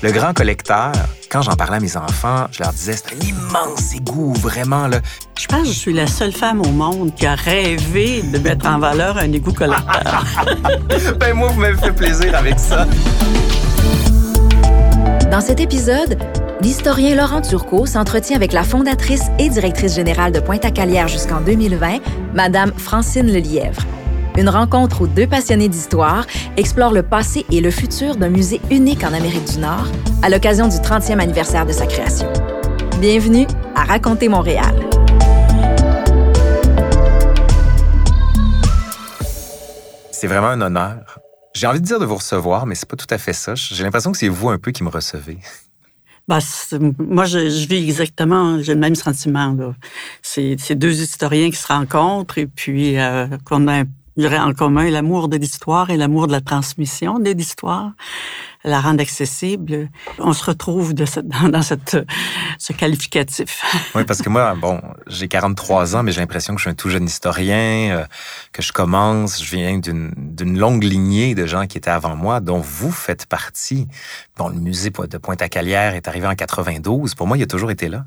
Le grand collecteur, quand j'en parlais à mes enfants, je leur disais, c'est un immense égout, vraiment. Là. Je pense que je suis la seule femme au monde qui a rêvé de mettre en valeur un égout collecteur. ben moi, vous m'avez fait plaisir avec ça. Dans cet épisode, l'historien Laurent Turcot s'entretient avec la fondatrice et directrice générale de Pointe-à-Calière jusqu'en 2020, Madame Francine Lelièvre. Une rencontre où deux passionnés d'histoire explorent le passé et le futur d'un musée unique en Amérique du Nord à l'occasion du 30e anniversaire de sa création. Bienvenue à Raconter Montréal. C'est vraiment un honneur. J'ai envie de dire de vous recevoir, mais c'est pas tout à fait ça. J'ai l'impression que c'est vous un peu qui me recevez. Ben, moi, je, vis exactement, j'ai le même sentiment. C'est deux historiens qui se rencontrent et puis euh, qu'on a dirais, en commun l'amour de l'histoire et l'amour de la transmission de l'histoire, la rendre accessible. On se retrouve dans, ce qualificatif. Oui, parce que moi, bon, j'ai 43 ans, mais j'ai l'impression que je suis un tout jeune historien, euh, que je commence, je viens d'une longue lignée de gens qui étaient avant moi, dont vous faites partie. Bon, le musée de Pointe-à-Calière est arrivé en 92. Pour moi, il a toujours été là.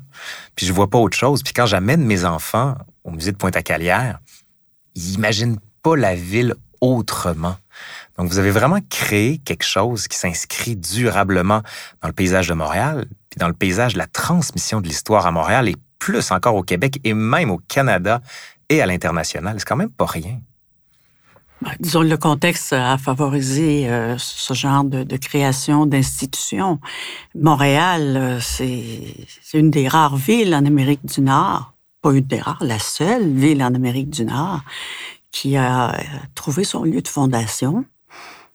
Puis je vois pas autre chose. Puis quand j'amène mes enfants au musée de Pointe-à-Calière, ils imaginent pas la ville autrement. Donc, vous avez vraiment créé quelque chose qui s'inscrit durablement dans le paysage de Montréal, puis dans le paysage de la transmission de l'histoire à Montréal et plus encore au Québec et même au Canada et à l'international. C'est quand même pas rien. Ben, disons, le contexte a favorisé euh, ce genre de, de création d'institutions. Montréal, euh, c'est une des rares villes en Amérique du Nord, pas une des rares, la seule ville en Amérique du Nord qui a euh, trouvé son lieu de fondation,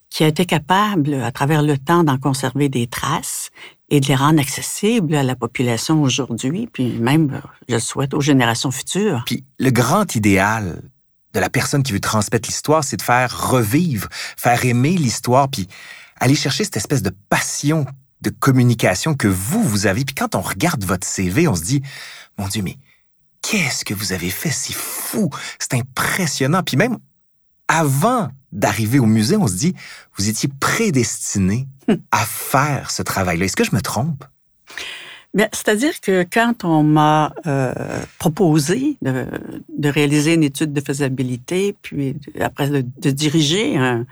qui a été capable, à travers le temps, d'en conserver des traces et de les rendre accessibles à la population aujourd'hui, puis même, euh, je le souhaite, aux générations futures. Puis le grand idéal de la personne qui veut transmettre l'histoire, c'est de faire revivre, faire aimer l'histoire, puis aller chercher cette espèce de passion de communication que vous, vous avez. Puis quand on regarde votre CV, on se dit, mon Dieu, mais qu'est-ce que vous avez fait? C'est fou, c'est impressionnant. Puis même avant d'arriver au musée, on se dit, vous étiez prédestiné à faire ce travail-là. Est-ce que je me trompe? C'est-à-dire que quand on m'a euh, proposé de, réaliser une étude de faisabilité, puis après de, diriger un,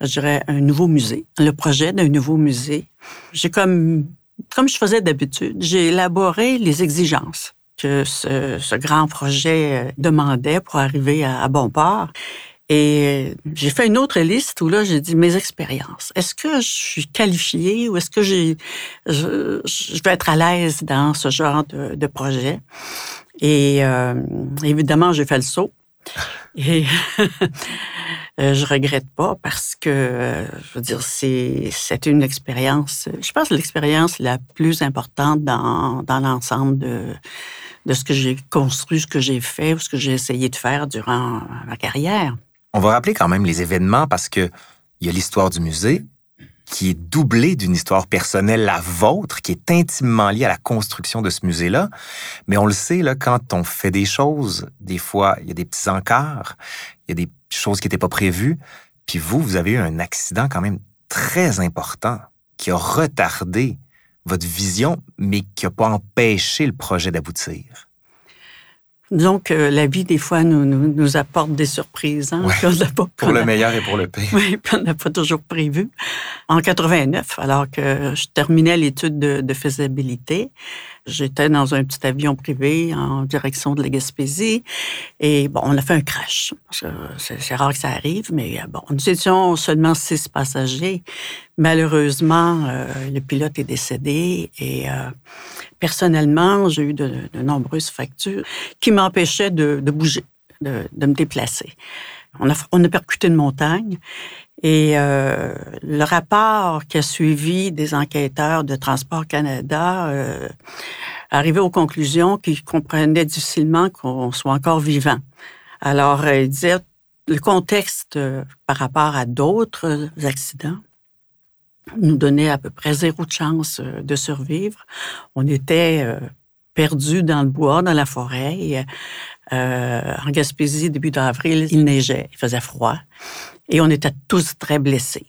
je dirais, un nouveau musée, le projet d'un nouveau musée, j'ai comme, comme je faisais d'habitude, j'ai élaboré les exigences que ce, grand projet euh, demandait pour arriver à, bon port. Et j'ai fait une autre liste où là, j'ai dit mes expériences. Est-ce que je suis qualifiée ou est-ce que j'ai, je, vais être à l'aise dans ce genre de, projet? Et euh, évidemment, j'ai fait le saut. Et euh, je regrette pas parce que, je veux dire, c'est, c'est une expérience, je pense, l'expérience la plus importante dans, dans l'ensemble de, de ce que j'ai construit, ce que j'ai fait ou ce que j'ai essayé de faire durant ma carrière. On va rappeler quand même les événements parce que il y a l'histoire du musée qui est doublée d'une histoire personnelle, la vôtre, qui est intimement liée à la construction de ce musée-là. Mais on le sait, là, quand on fait des choses, des fois, il y a des petits encarts, il y a des choses qui n'étaient pas prévues. Puis vous, vous avez eu un accident quand même très important qui a retardé votre vision, mais qui n'a pas empêché le projet d'aboutir. Donc, la vie, des fois, nous, nous, apporte des surprises. Hein, pour le meilleur et pour le pire. Oui, puis on n'a pas toujours prévu. En 89, alors que je terminais l'étude de, de, faisabilité, j'étais dans un petit avion privé en direction de la Gaspésie. Et bon, on a fait un crash. C'est rare que ça arrive, mais bon, nous étions seulement six passagers. Malheureusement, euh, le pilote est décédé et euh, personnellement, j'ai eu de, nombreuses fractures qui m'empêchaient de, bouger, de, me déplacer. On a, on a percuté une montagne et euh, le rapport qui a suivi des enquêteurs de Transport Canada euh, arrivait aux conclusions qu'ils comprenaient difficilement qu'on soit encore vivant. Alors, il disait le contexte par rapport à d'autres accidents nous donnait à peu près zéro chance euh, de survivre. On était euh, perdus dans le bois, dans la forêt. Euh, en Gaspésie, début d'avril, il neigeait, il faisait froid. Et on était tous très blessés.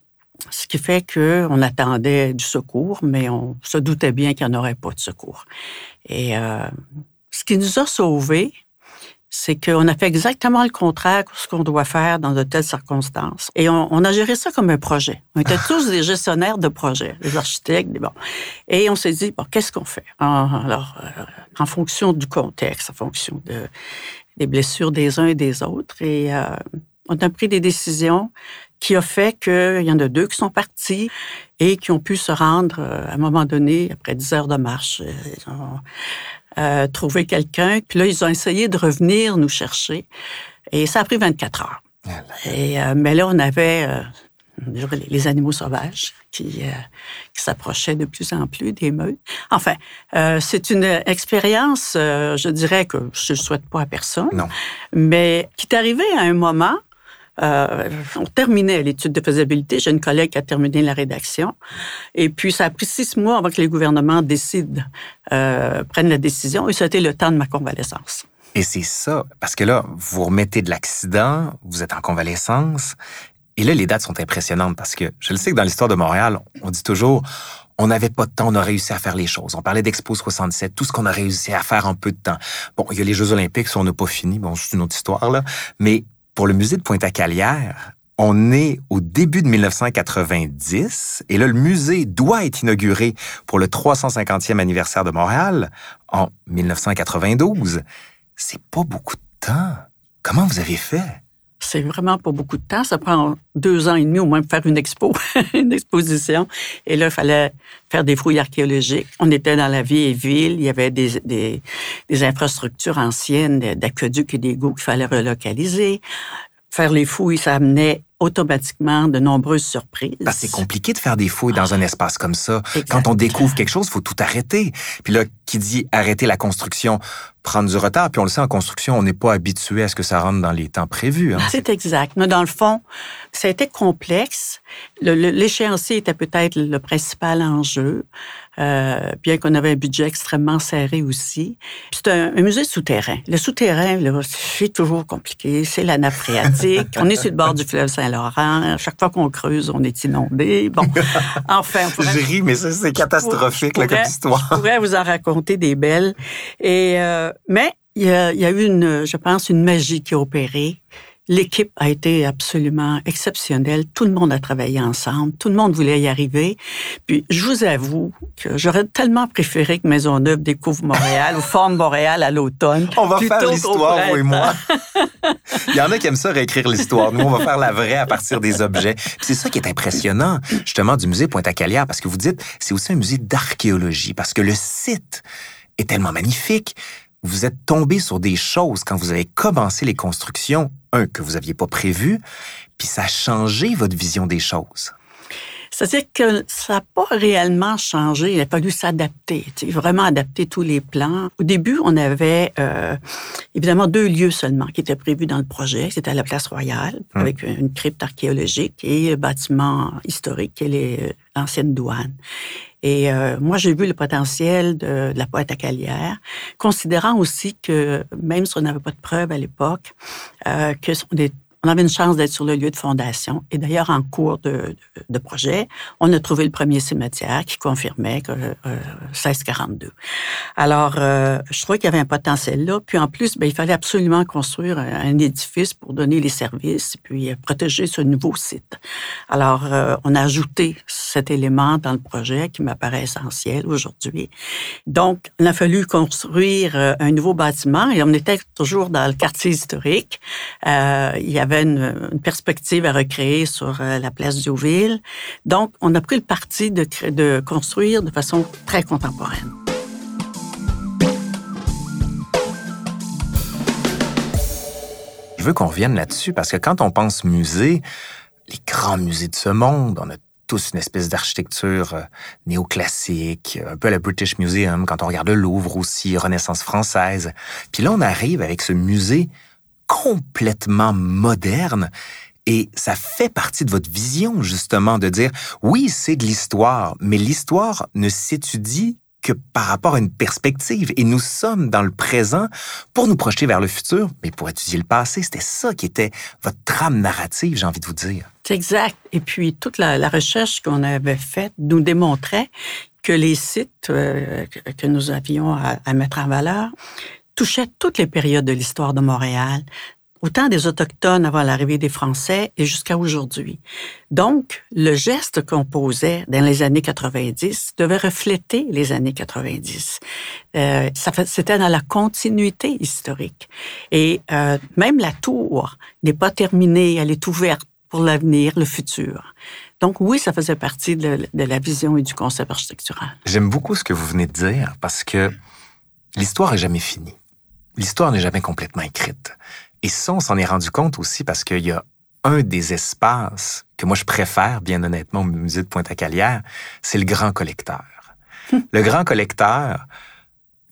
Ce qui fait qu'on attendait du secours, mais on se doutait bien qu'il n'y en aurait pas de secours. Et euh, ce qui nous a sauvés, c'est qu'on a fait exactement le contraire de ce qu'on doit faire dans de telles circonstances. Et on, a géré ça comme un projet. On était tous des gestionnaires de projets, des architectes, des bon. Et on s'est dit, bon, qu'est-ce qu'on fait? Alors, euh, en fonction du contexte, en fonction de, des blessures des uns et des autres. Et euh, on a pris des décisions qui ont fait qu'il y en a deux qui sont partis et qui ont pu se rendre euh, à un moment donné, après 10 heures de marche. Euh, trouver quelqu'un. Puis là, ils ont essayé de revenir nous chercher. Et ça a pris 24 heures. Et, euh, mais là, on avait euh, les animaux sauvages qui, qui s'approchaient de plus en plus des meutes. Enfin, c'est une expérience, je dirais que je ne souhaite pas à personne, non. mais qui est arrivée à un moment euh, on terminait l'étude de faisabilité. J'ai une collègue qui a terminé la rédaction. Et puis, ça a pris six mois avant que les gouvernements décident, euh, prennent la décision. Et été le temps de ma convalescence. Et c'est ça, parce que là, vous remettez de l'accident, vous êtes en convalescence. Et là, les dates sont impressionnantes parce que je le sais que dans l'histoire de Montréal, on dit toujours, on n'avait pas de temps, on a réussi à faire les choses. On parlait d'Expo 67, tout ce qu'on a réussi à faire en peu de temps. Bon, il y a les Jeux olympiques, si on n'a pas fini, bon, c'est une autre histoire, là. Mais pour le musée de Pointe-à-Calière, on est au début de 1990 et là, le musée doit être inauguré pour le 350e anniversaire de Montréal en 1992. C'est pas beaucoup de temps. Comment vous avez fait? C'est vraiment pas beaucoup de temps. Ça prend deux ans et demi au moins pour faire une expo, une exposition. Et là, il fallait faire des fouilles archéologiques. On était dans la vieille ville. Il y avait des, des, des infrastructures anciennes, d'aqueducs et d'égouts qu'il fallait relocaliser. Faire les fouilles, ça amenait automatiquement de nombreuses surprises. c'est compliqué de faire des fouilles dans un espace comme ça. Quand on découvre quelque chose, il faut tout arrêter. Puis là, qui dit arrêter la construction, prendre du retard. Puis on le sait, en construction, on n'est pas habitué à ce que ça rentre dans les temps prévus. Hein. C'est exact. Mais dans le fond, ça a été complexe. L'échéancier était peut-être le principal enjeu, euh, bien qu'on avait un budget extrêmement serré aussi. C'est un, musée souterrain. Le souterrain, c'est toujours compliqué. C'est la nappe phréatique. on est sur le bord du fleuve Saint-Laurent. Chaque fois qu'on creuse, on est inondé. Bon, enfin... On pourrait, Je ris, mais c'est catastrophique, comme histoire. Je pourrais vous en raconter des belles. Et... Euh, mais il y, a, il y a eu, une, je pense, une magie qui a opéré. L'équipe a été absolument exceptionnelle. Tout le monde a travaillé ensemble. Tout le monde voulait y arriver. Puis, je vous avoue que j'aurais tellement préféré que Maisonneuve découvre Montréal ou forme Montréal à l'automne. On va faire l'histoire, vous et moi. Il y en a qui aiment ça réécrire l'histoire. Nous, on va faire la vraie à partir des objets. C'est ça qui est impressionnant, justement, du musée Pointe-à-Calière, parce que vous dites, c'est aussi un musée d'archéologie, parce que le site est tellement magnifique vous êtes tombé sur des choses quand vous avez commencé les constructions, un, que vous n'aviez pas prévu, puis ça a changé votre vision des choses. C'est-à-dire que ça n'a pas réellement changé. Il a fallu s'adapter, vraiment adapter tous les plans. Au début, on avait euh, évidemment deux lieux seulement qui étaient prévus dans le projet. C'était à la Place Royale, hum. avec une crypte archéologique et le bâtiment historique, qui est l'ancienne douane. Et euh, moi, j'ai vu le potentiel de, la poète à Calière, considérant aussi que, même si on n'avait pas de preuves à l'époque, euh, que on est on avait une chance d'être sur le lieu de fondation. Et d'ailleurs, en cours de, de, projet, on a trouvé le premier cimetière qui confirmait que euh, 1642. Alors, euh, je trouvais qu'il y avait un potentiel là. Puis en plus, ben, il fallait absolument construire un, édifice pour donner les services, puis euh, protéger ce nouveau site. Alors, euh, on a ajouté cet élément dans le projet qui m'apparaît essentiel aujourd'hui. Donc, il a fallu construire un nouveau bâtiment et on était toujours dans le quartier historique. il y avait une, perspective à recréer sur euh, la place Diouville. Donc, on a pris le parti de, construire de façon très contemporaine. Je veux qu'on revienne là-dessus parce que quand on pense musée, les grands musées de ce monde, on a tous une espèce d'architecture euh, néoclassique, un peu à la British Museum, quand on regarde le Louvre aussi, Renaissance française. Puis là, on arrive avec ce musée complètement moderne. Et ça fait partie de votre vision, justement, de dire, oui, c'est de l'histoire, mais l'histoire ne s'étudie que par rapport à une perspective. Et nous sommes dans le présent pour nous projeter vers le futur, mais pour étudier le passé. C'était ça qui était votre trame narrative, j'ai envie de vous dire. C'est exact. Et puis, toute la, recherche qu'on avait faite nous démontrait que les sites euh, que nous avions à mettre en valeur touchaient toutes les périodes de l'histoire de Montréal, autant des Autochtones avant l'arrivée des Français et jusqu'à aujourd'hui. Donc, le geste qu'on posait dans les années 90 devait refléter les années 90. Euh, C'était dans la continuité historique. Et euh, même la tour n'est pas terminée, elle est ouverte pour l'avenir, le futur. Donc oui, ça faisait partie de, de la vision et du concept architectural. J'aime beaucoup ce que vous venez de dire parce que l'histoire est jamais finie. L'histoire n'est jamais complètement écrite. Et ça, on s'en est rendu compte aussi parce qu'il y a un des espaces que moi je préfère, bien honnêtement, au musée de Pointe-à-Calière, c'est le grand collecteur. le grand collecteur,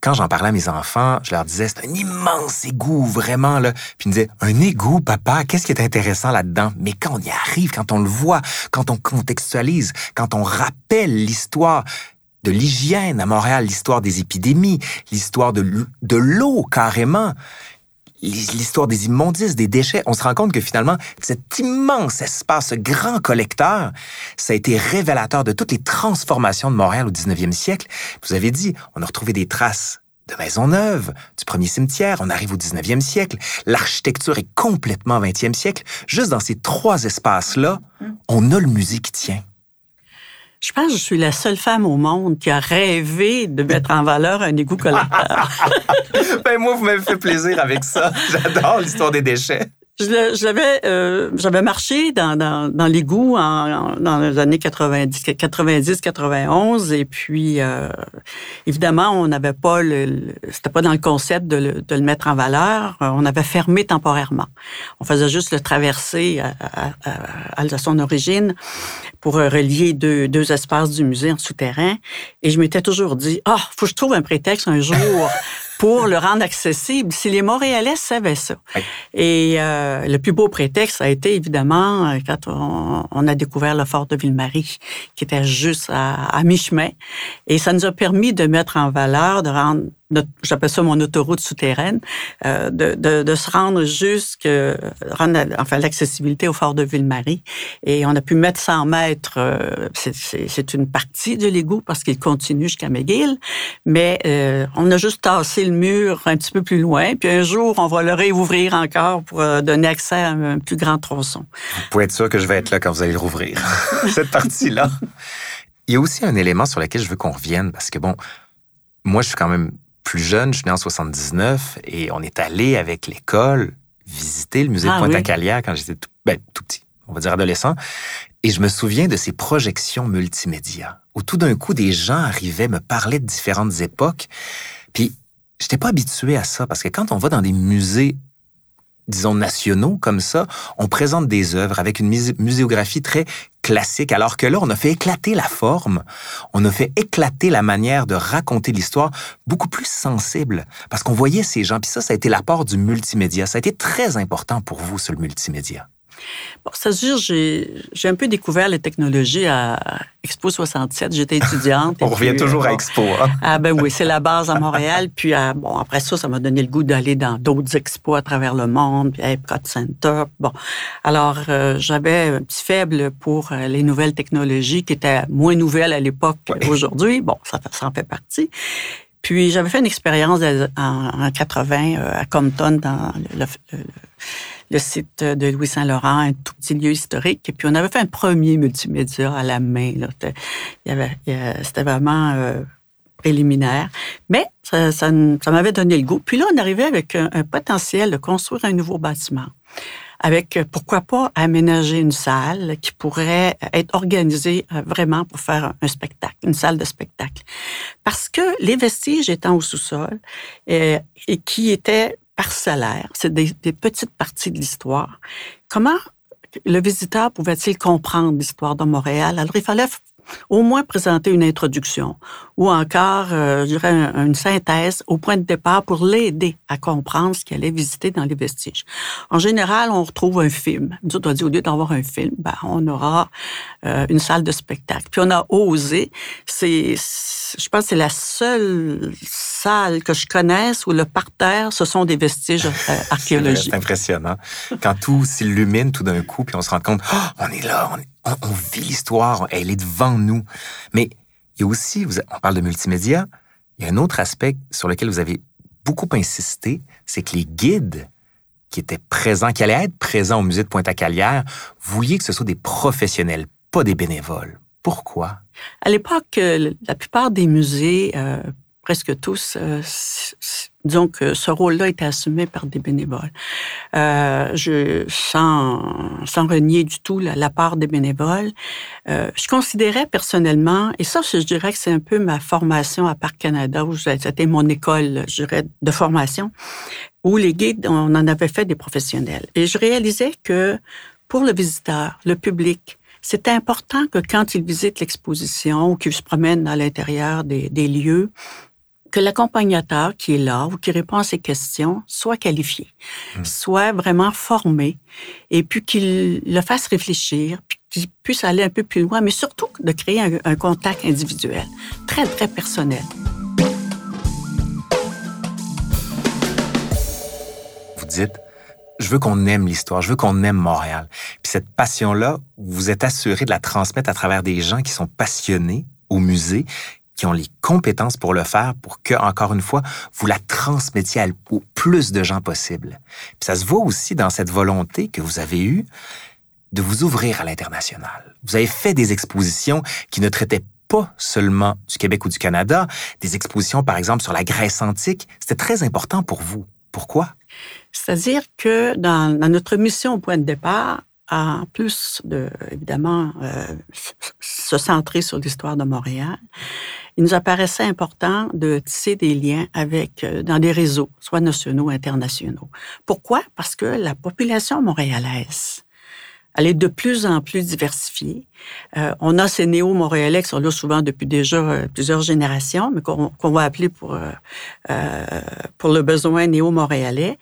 quand j'en parlais à mes enfants, je leur disais, c'est un immense égout, vraiment, là. Puis ils me disaient, un égout, papa, qu'est-ce qui est intéressant là-dedans? Mais quand on y arrive, quand on le voit, quand on contextualise, quand on rappelle l'histoire de l'hygiène à Montréal, l'histoire des épidémies, l'histoire de l'eau, carrément, l'histoire des immondices, des déchets, on se rend compte que finalement, cet immense espace, ce grand collecteur, ça a été révélateur de toutes les transformations de Montréal au 19e siècle. Vous avez dit, on a retrouvé des traces de Maisonneuve, du premier cimetière, on arrive au 19e siècle, l'architecture est complètement 20e siècle. Juste dans ces trois espaces-là, hum. on a le musée qui tient. Je pense que je suis la seule femme au monde qui a rêvé de mettre en valeur un égout collecteur. ben moi, vous m'avez fait plaisir avec ça. J'adore l'histoire des déchets. J'avais euh, j'avais marché dans, dans, dans l'égout en, dans les années 90, 90 91 et puis euh, évidemment on n'avait pas le, c'était pas dans le concept de le, de le, mettre en valeur. On avait fermé temporairement. On faisait juste le traverser à, à, à, son origine pour relier deux, deux espaces du musée en souterrain. Et je m'étais toujours dit ah faut que je trouve un prétexte un jour pour le rendre accessible. Si les Montréalais savaient ça. Et euh, le plus beau prétexte a été évidemment euh, quand on, a découvert le fort de Ville-Marie, qui était juste à, à mi-chemin. Et ça nous a permis de mettre en valeur, de rendre j'appelle ça mon autoroute souterraine, euh, de, de, se rendre jusque rendre enfin l'accessibilité au fort de Ville-Marie. Et on a pu mettre 100 mètres. Euh, c'est une partie de l'égout parce qu'il continue jusqu'à McGill, mais euh, on a juste tassé le mur un petit peu plus loin. Puis un jour, on va le réouvrir encore pour donner accès à un plus grand tronçon. Vous pouvez être sûr que je vais être là quand vous allez le rouvrir cette partie-là. Il y a aussi un élément sur lequel je veux qu'on revienne parce que bon, moi, je suis quand même plus jeune, je suis né en 79 et on est allé avec l'école visiter le musée de ah Pointe-à-Calière quand j'étais tout, ben, tout petit, on va dire adolescent. Et je me souviens de ces projections multimédia où tout d'un coup des gens arrivaient me parlaient de différentes époques. Puis j'étais pas habitué à ça parce que quand on va dans des musées disons, nationaux comme ça, on présente des œuvres avec une muséographie très classique, alors que là, on a fait éclater la forme, on a fait éclater la manière de raconter l'histoire beaucoup plus sensible, parce qu'on voyait ces gens, puis ça, ça a été l'apport du multimédia. Ça a été très important pour vous, sur le multimédia. Bon, c'est-à-dire, j'ai, j'ai un peu découvert les technologies à Expo 67. J'étais étudiante. On revient toujours à euh, Expo. Hein? Ah ben oui, c'est la base à Montréal. Puis euh, bon, après ça, ça m'a donné le goût d'aller dans d'autres expos à travers le monde, puis à Epcot Center. Bon, alors euh, j'avais un petit faible pour les nouvelles technologies qui étaient moins nouvelles à l'époque qu'aujourd'hui. Bon, ça, ça en fait partie. Puis j'avais fait une expérience en, 80 à Compton dans le le site de Louis Saint-Laurent, un tout petit lieu historique. Et puis, on avait fait un premier multimédia à la main. C'était vraiment euh, préliminaire. Mais ça, m'avait donné le goût. Puis là, on arrivait avec un, potentiel de construire un nouveau bâtiment avec, pourquoi pas, aménager une salle qui pourrait être organisée euh, vraiment pour faire un spectacle, une salle de spectacle. Parce que les vestiges étant au sous-sol euh, et qui étaient c'est des, petites parties de l'histoire. Comment le visiteur pouvait-il comprendre l'histoire de Montréal? Alors, il fallait au moins présenter une introduction ou encore, euh, je dirais, une synthèse au point de départ pour l'aider à comprendre ce qu'elle allait visiter dans les vestiges. En général, on retrouve un film. Nous on dit, au lieu d'avoir un film, ben, on aura euh, une salle de spectacle. Puis on a osé, c'est, je pense que c'est la seule salle que je connaisse où le parterre, ce sont des vestiges euh, archéologiques. c'est impressionnant. Quand tout s'illumine tout d'un coup, puis on se rend compte, oh, on est là, on est on, vit l'histoire, elle est devant nous. Mais il y a aussi, on parle de multimédia, il y a un autre aspect sur lequel vous avez beaucoup insisté, c'est que les guides qui étaient présents, qui allaient être présents au musée de Pointe-à-Calière, vouliez que ce soit des professionnels, pas des bénévoles. Pourquoi? À l'époque, euh, la plupart des musées, euh, presque tous, euh, ce rôle-là était assumé par des bénévoles. Euh, je, sans, sans renier du tout la, part des bénévoles, euh, je considérais personnellement, et ça, je dirais que c'est un peu ma formation à Parc Canada, où c'était mon école, je dirais, de formation, où les guides, on en avait fait des professionnels. Et je réalisais que pour le visiteur, le public, c'est important que quand il visite l'exposition ou qu'il se promène à l'intérieur des lieux, que l'accompagnateur qui est là ou qui répond à ces questions soit qualifié, hmm. soit vraiment formé, et puis qu'il le fasse réfléchir, puis qu'il puisse aller un peu plus loin, mais surtout de créer un, contact individuel, très, très personnel. Vous dites, je veux qu'on aime l'histoire, je veux qu'on aime Montréal. Puis cette passion-là, vous êtes assuré de la transmettre à travers des gens qui sont passionnés au musée, qui ont les compétences pour le faire pour que, encore une fois, vous la transmettiez au plus de gens possible. Puis ça se voit aussi dans cette volonté que vous avez eue de vous ouvrir à l'international. Vous avez fait des expositions qui ne traitaient pas seulement du Québec ou du Canada, des expositions, par exemple, sur la Grèce antique. C'était très important pour vous. Pourquoi? C'est-à-dire que dans, notre mission au point de départ, en plus de, évidemment, euh, se centrer sur l'histoire de Montréal, il nous apparaissait important de tisser des liens avec, euh, dans des réseaux, soit nationaux internationaux. Pourquoi? Parce que la population montréalaise, elle est de plus en plus diversifiée. Euh, on a ces néo-montréalais qui sont là souvent depuis déjà plusieurs générations, mais qu'on va appeler pour, pour le besoin néo-montréalais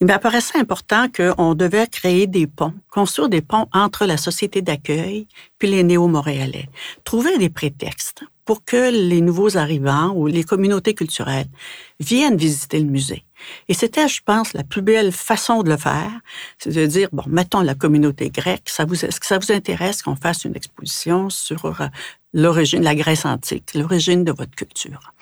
il m'apparaissait important qu'on devait créer des ponts, construire des ponts entre la société d'accueil puis les néo-montréalais. Trouver des prétextes pour que les nouveaux arrivants ou les communautés culturelles viennent visiter le musée. Et c'était, je pense, la plus belle façon de le faire, c'est de dire, bon, mettons la communauté grecque, ça vous, est-ce que ça vous intéresse qu'on fasse une exposition sur euh, l'origine, la Grèce antique, l'origine de votre culture?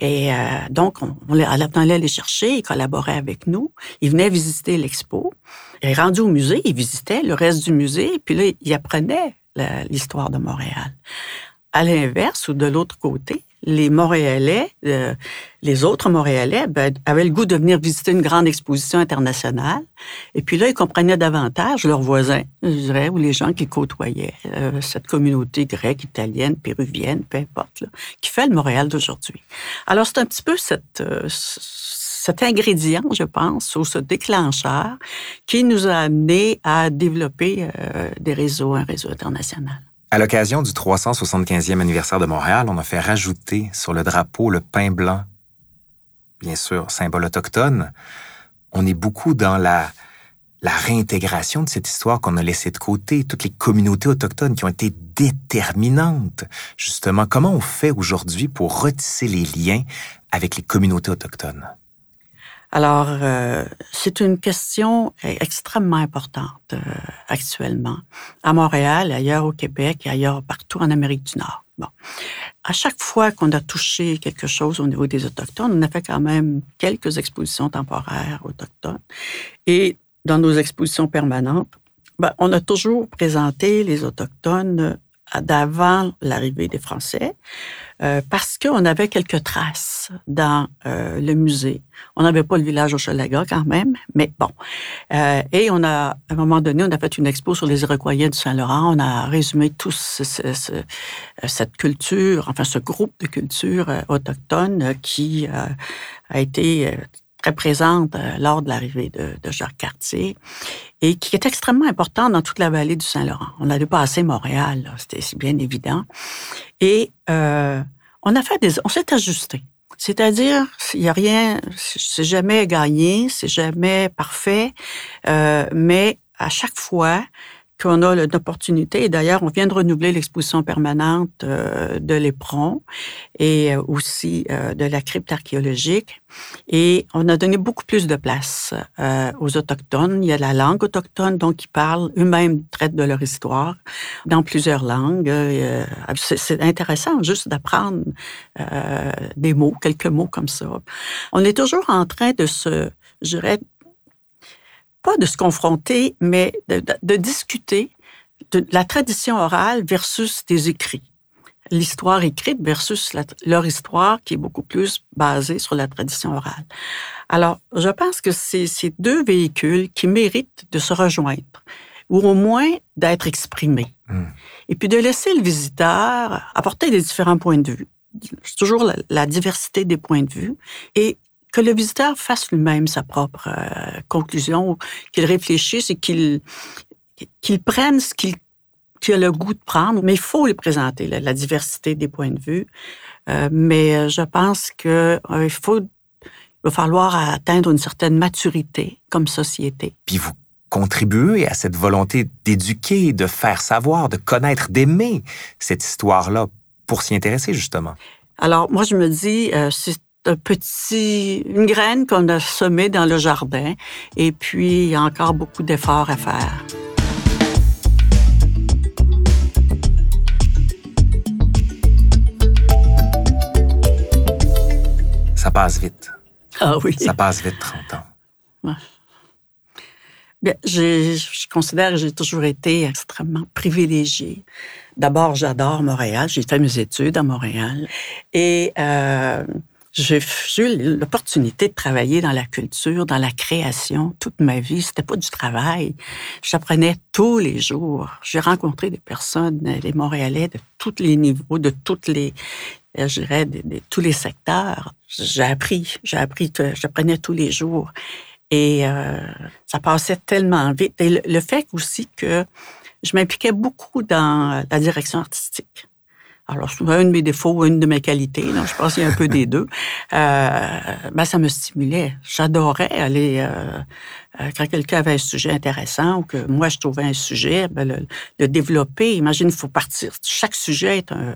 Et euh, donc, on, on, allait les chercher, ils collaboraient avec nous, ils venaient visiter l'expo. Et rendu au musée, ils visitaient le reste du musée, puis là, ils apprenaient l'histoire de Montréal. À l'inverse, ou de l'autre côté, les Montréalais, euh, les autres Montréalais, ben, avaient le goût de venir visiter une grande exposition internationale. Et puis là, ils comprenaient davantage leurs voisins, je dirais, ou les gens qui côtoyaient euh, cette communauté grecque, italienne, péruvienne, peu importe, là, qui fait le Montréal d'aujourd'hui. Alors, c'est un petit peu cette, euh, cet ingrédient, je pense, ou ce déclencheur qui nous a amené à développer des réseaux, un réseau international. À l'occasion du 375e anniversaire de Montréal, on a fait rajouter sur le drapeau le pain blanc, bien sûr, symbole autochtone. On est beaucoup dans la, réintégration de cette histoire qu'on a laissée de côté, toutes les communautés autochtones qui ont été déterminantes. Justement, comment on fait aujourd'hui pour retisser les liens avec les communautés autochtones? Alors, euh, c'est une question extrêmement importante euh, actuellement. À Montréal, ailleurs au Québec et ailleurs partout en Amérique du Nord. Bon, à chaque fois qu'on a touché quelque chose au niveau des autochtones, on a fait quand même quelques expositions temporaires autochtones. Et dans nos expositions permanentes, ben, on a toujours présenté les autochtones d'avant l'arrivée des Français, euh, parce qu'on avait quelques traces dans euh, le musée. On n'avait pas le village au Chalaga quand même, mais bon. Euh, et on a, à un moment donné, on a fait une expo sur les Iroquois du Saint-Laurent. On a résumé tout cette culture, enfin ce groupe de culture autochtone qui a été très présente lors de l'arrivée de, Jacques Cartier et qui est extrêmement importante dans toute la vallée du Saint-Laurent. On a dû passer Montréal, c'était bien évident. Et euh, on a fait des, on s'est ajusté. C'est-à-dire, il n'y a rien, c'est jamais gagné, c'est jamais parfait, euh, mais à chaque fois, qu'on a l'opportunité. Et d'ailleurs, on vient de renouveler l'exposition permanente euh, de l'éperon et euh, aussi euh, de la crypte archéologique. Et on a donné beaucoup plus de place aux Autochtones. Il y a la langue autochtone, donc ils parlent, eux-mêmes traitent de leur histoire dans plusieurs langues. C'est intéressant juste d'apprendre des mots, quelques mots comme ça. On est toujours en train de se, je dirais, pas de se confronter, mais de, discuter de la tradition orale versus des écrits. L'histoire écrite versus leur histoire qui est beaucoup plus basée sur la tradition orale. Alors, je pense que c'est ces deux véhicules qui méritent de se rejoindre ou au moins d'être exprimés. Hmm. Et puis de laisser le visiteur apporter des différents points de vue. C'est toujours la, la, diversité des points de vue et que le visiteur fasse lui-même sa propre euh, conclusion, qu'il réfléchisse et qu'il qu'il prenne ce qu'il a le goût de prendre, mais il faut lui présenter la, diversité des points de vue. Euh, mais euh, je pense que il faut il va falloir atteindre une certaine maturité comme société. Puis vous contribuez à cette volonté d'éduquer, de faire savoir, de connaître, d'aimer cette histoire-là pour s'y intéresser justement. Alors moi je me dis c'est un petit, une graine qu'on a semée dans le jardin. Et puis, il y a encore beaucoup d'efforts à faire. Ça passe vite. Ah oui. Ça passe vite, 30 ans. Bien, je considère que j'ai toujours été extrêmement privilégiée. D'abord, j'adore Montréal. J'ai fait mes études à Montréal. Et euh, j'ai eu l'opportunité de travailler dans la culture, dans la création toute ma vie. C'était pas du travail. J'apprenais tous les jours. J'ai rencontré des personnes, les Montréalais de tous les niveaux, de toutes les, euh, je dirais, de, tous les secteurs. J'ai appris, j'ai appris j'apprenais tous les jours. Et euh, ça passait tellement vite. Et le fait aussi que je m'impliquais beaucoup dans la direction artistique. Alors, c'est un de mes défauts, une de mes qualités. Donc, je pense qu'il y a un peu des deux. Euh, ben, ça me stimulait. J'adorais aller euh, euh, quand quelqu'un avait un sujet intéressant ou que moi je trouvais un sujet, ben, le, développer. Imagine, il faut partir. Chaque sujet est un,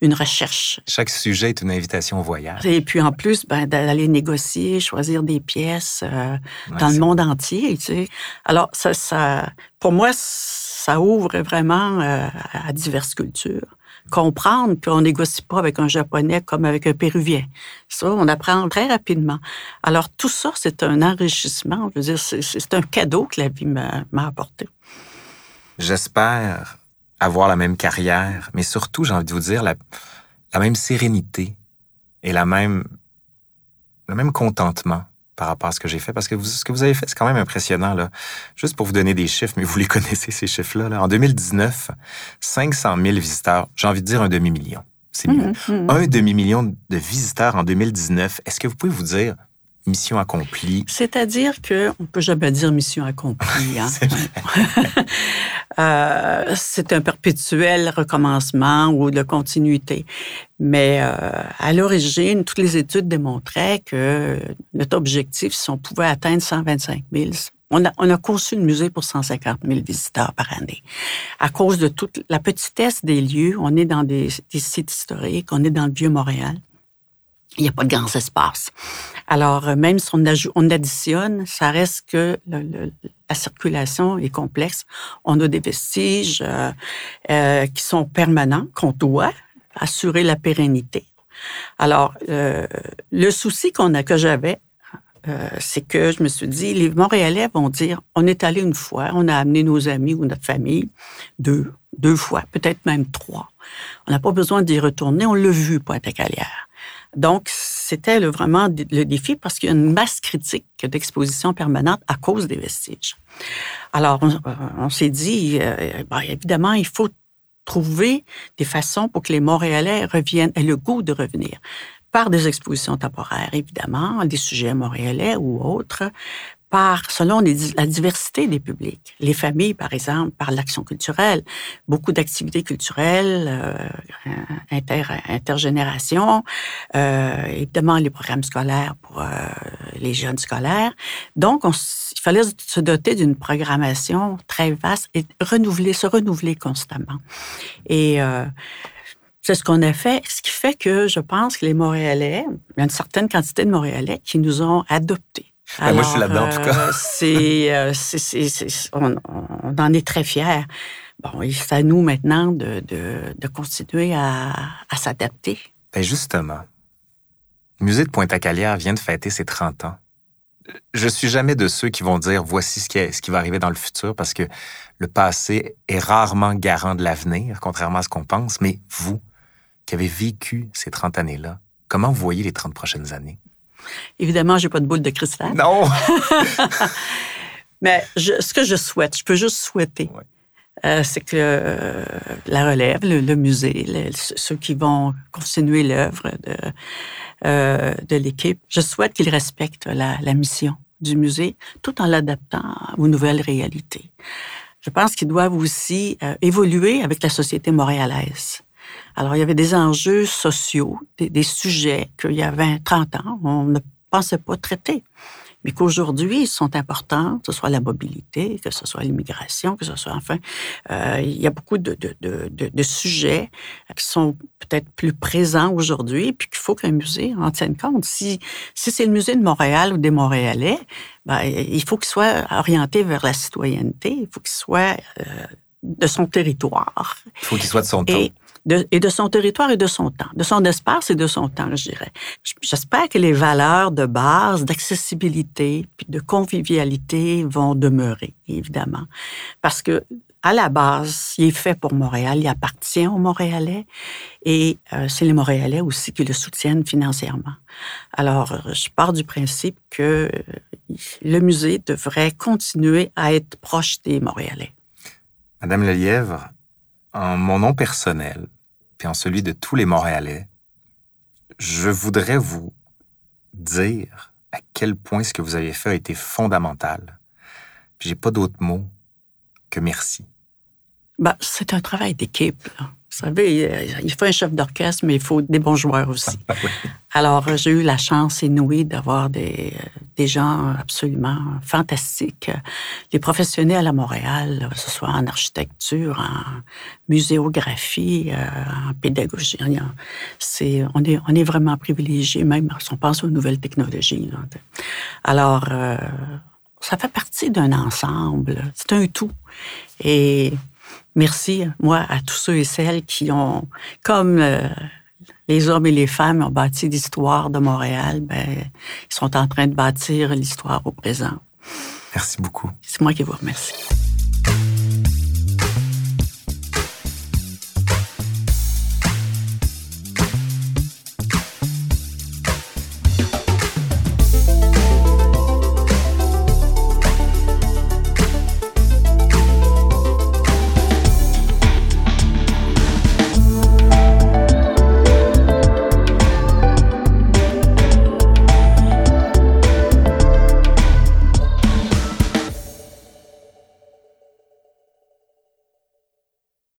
une recherche. Chaque sujet est une invitation au voyage. Et puis en plus, ben, d'aller négocier, choisir des pièces euh, dans le monde entier. Tu sais. Alors, ça, ça, pour moi, ça ouvre vraiment euh, à diverses cultures comprendre qu'on négocie pas avec un Japonais comme avec un Péruvien. Ça, on apprend très rapidement. Alors, tout ça, c'est un enrichissement. C'est un cadeau que la vie m'a apporté. J'espère avoir la même carrière, mais surtout, j'ai envie de vous dire, la, la même sérénité et la même, le même contentement par rapport à ce que j'ai fait, parce que ce que vous avez fait, c'est quand même impressionnant. Là. Juste pour vous donner des chiffres, mais vous les connaissez, ces chiffres-là. Là. En 2019, 500 000 visiteurs, j'ai envie de dire un demi-million. C'est mieux. Mmh, mmh. Un demi-million de visiteurs en 2019. Est-ce que vous pouvez vous dire mission accomplie. C'est-à-dire que on peut jamais dire mission accomplie. Hein? euh, c'est un perpétuel recommencement ou de continuité. Mais euh, à l'origine, toutes les études démontraient que notre objectif, si on pouvait atteindre 125 000, on a, on a conçu le musée pour 150 000 visiteurs par année. À cause de toute la petitesse des lieux, on est dans des, des sites historiques, on est dans le Vieux-Montréal il n'y a pas de grands espaces. Alors, euh, même si on, on additionne, ça reste que la circulation est complexe. On a des vestiges euh, euh, qui sont permanents, qu'on doit assurer la pérennité. Alors, le souci qu'on a, que j'avais, c'est que je me suis dit, les Montréalais vont dire, on est allé une fois, on a amené nos amis ou notre famille, deux, deux fois, peut-être même trois. On n'a pas besoin d'y retourner, on l'a vu, Pointe-à-Calière. Donc, c'était vraiment le défi parce qu'il y a une masse critique d'exposition permanente à cause des vestiges. Alors, on, s'est dit, euh, ben, évidemment, il faut trouver des façons pour que les Montréalais reviennent, aient le goût de revenir. par des expositions temporaires, évidemment, des sujets montréalais ou autres, selon la diversité des publics. Les familles, par exemple, par l'action culturelle, beaucoup d'activités culturelles, euh, inter, intergénération, euh, évidemment les programmes scolaires pour euh, les jeunes scolaires. Donc, on, il fallait se doter d'une programmation très vaste et renouveler, se renouveler constamment. Et c'est ce qu'on a fait, ce qui fait que je pense que les Montréalais, il y a une certaine quantité de Montréalais qui nous ont adoptés ben, moi, je suis là-dedans, en tout cas. Euh, c'est, on, en est très fiers. Bon, c'est à nous maintenant de, de, continuer à, à s'adapter. Ben justement, le musée de Pointe-à-Calière vient de fêter ses 30 ans. Je suis jamais de ceux qui vont dire voici ce qui, est, ce qui va arriver dans le futur parce que le passé est rarement garant de l'avenir, contrairement à ce qu'on pense. Mais vous, qui avez vécu ces 30 années-là, comment vous voyez les 30 prochaines années? Évidemment, j'ai pas de boule de cristal. Non. Mais ce que je souhaite, je peux juste souhaiter, euh, c'est que euh, la relève, le, musée, ceux qui vont continuer l'œuvre de, euh, de l'équipe, je souhaite qu'ils respectent la, la, mission du musée tout en l'adaptant aux nouvelles réalités. Je pense qu'ils doivent aussi évoluer avec la société montréalaise. Alors, il y avait des enjeux sociaux, des, sujets qu'il y a 20, 30 ans, on ne pensait pas traiter. Mais qu'aujourd'hui, ils sont importants, que ce soit la mobilité, que ce soit l'immigration, que ce soit, enfin, euh, il y a beaucoup de, de, de, de sujets qui sont peut-être plus présents aujourd'hui, puis qu'il faut qu'un musée en tienne compte. Si, si c'est le musée de Montréal ou des Montréalais, ben, il faut qu'il soit orienté vers la citoyenneté, il faut qu'il soit euh, de son territoire. Il faut qu'il soit de son temps et de son territoire et de son temps, de son espace et de son temps, je dirais. J'espère que les valeurs de base, d'accessibilité, puis de convivialité vont demeurer, évidemment. Parce que à la base, il est fait pour Montréal, il appartient aux Montréalais et euh, c'est les Montréalais aussi qui le soutiennent financièrement. Alors, je pars du principe que le musée devrait continuer à être proche des Montréalais. Madame Lelièvre, en mon nom personnel, puis en celui de tous les Montréalais, je voudrais vous dire à quel point ce que vous avez fait a été fondamental. J'ai pas d'autre mot que merci. Ben, c'est un travail d'équipe. Vous savez, il faut un chef d'orchestre, mais il faut des bons joueurs aussi. Ah Alors, j'ai eu la chance inouïe d'avoir des, des gens absolument fantastiques. Les professionnels à Montréal, que ce soit en architecture, en muséographie, euh, en pédagogie, on, est, on est vraiment privilégiés, même si on pense aux nouvelles technologies. Alors, euh, ça fait partie d'un ensemble. C'est un tout. Et merci, moi, à tous ceux et celles qui ont, comme euh, les hommes et les femmes ont bâti l'histoire de Montréal, ben, ils sont en train de bâtir l'histoire au présent. Merci beaucoup. C'est moi qui vous remercie.